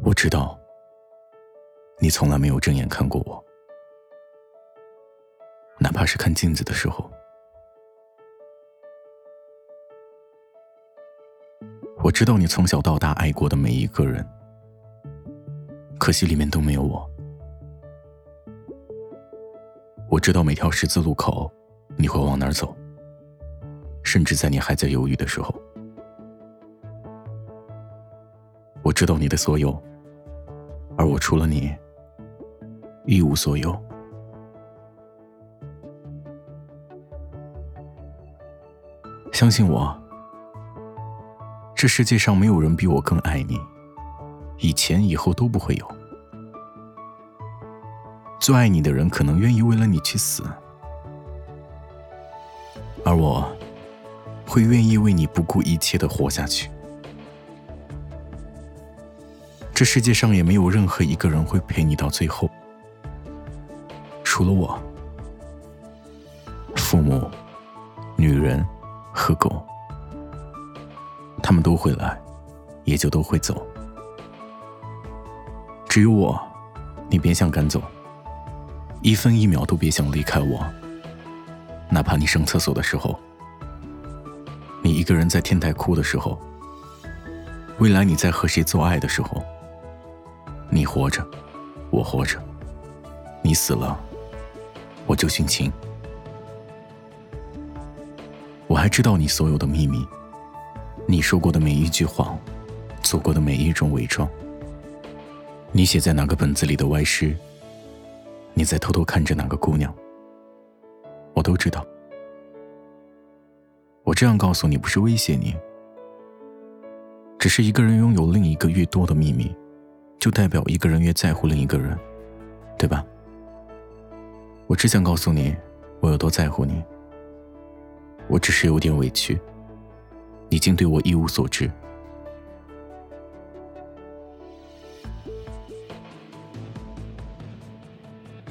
我知道，你从来没有正眼看过我，哪怕是看镜子的时候。我知道你从小到大爱过的每一个人，可惜里面都没有我。我知道每条十字路口你会往哪儿走，甚至在你还在犹豫的时候。我知道你的所有，而我除了你一无所有。相信我，这世界上没有人比我更爱你，以前以后都不会有。最爱你的人可能愿意为了你去死，而我会愿意为你不顾一切的活下去。这世界上也没有任何一个人会陪你到最后，除了我。父母、女人和狗，他们都会来，也就都会走。只有我，你别想赶走，一分一秒都别想离开我。哪怕你上厕所的时候，你一个人在天台哭的时候，未来你在和谁做爱的时候。你活着，我活着；你死了，我就殉情。我还知道你所有的秘密，你说过的每一句谎，做过的每一种伪装，你写在哪个本子里的歪诗，你在偷偷看着哪个姑娘，我都知道。我这样告诉你，不是威胁你，只是一个人拥有另一个越多的秘密。就代表一个人越在乎另一个人，对吧？我只想告诉你，我有多在乎你。我只是有点委屈，你竟对我一无所知。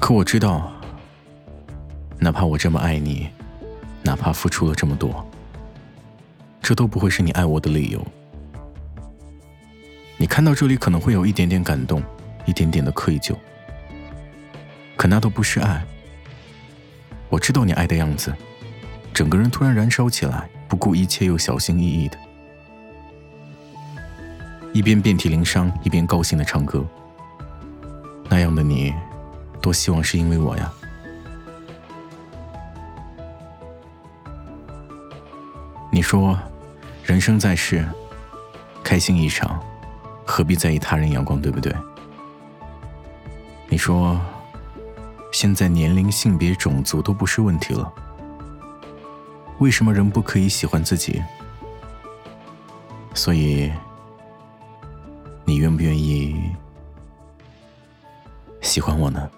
可我知道，哪怕我这么爱你，哪怕付出了这么多，这都不会是你爱我的理由。看到这里可能会有一点点感动，一点点的愧疚，可那都不是爱。我知道你爱的样子，整个人突然燃烧起来，不顾一切又小心翼翼的，一边遍体鳞伤，一边高兴的唱歌。那样的你，多希望是因为我呀。你说，人生在世，开心一场。何必在意他人眼光，对不对？你说，现在年龄、性别、种族都不是问题了，为什么人不可以喜欢自己？所以，你愿不愿意喜欢我呢？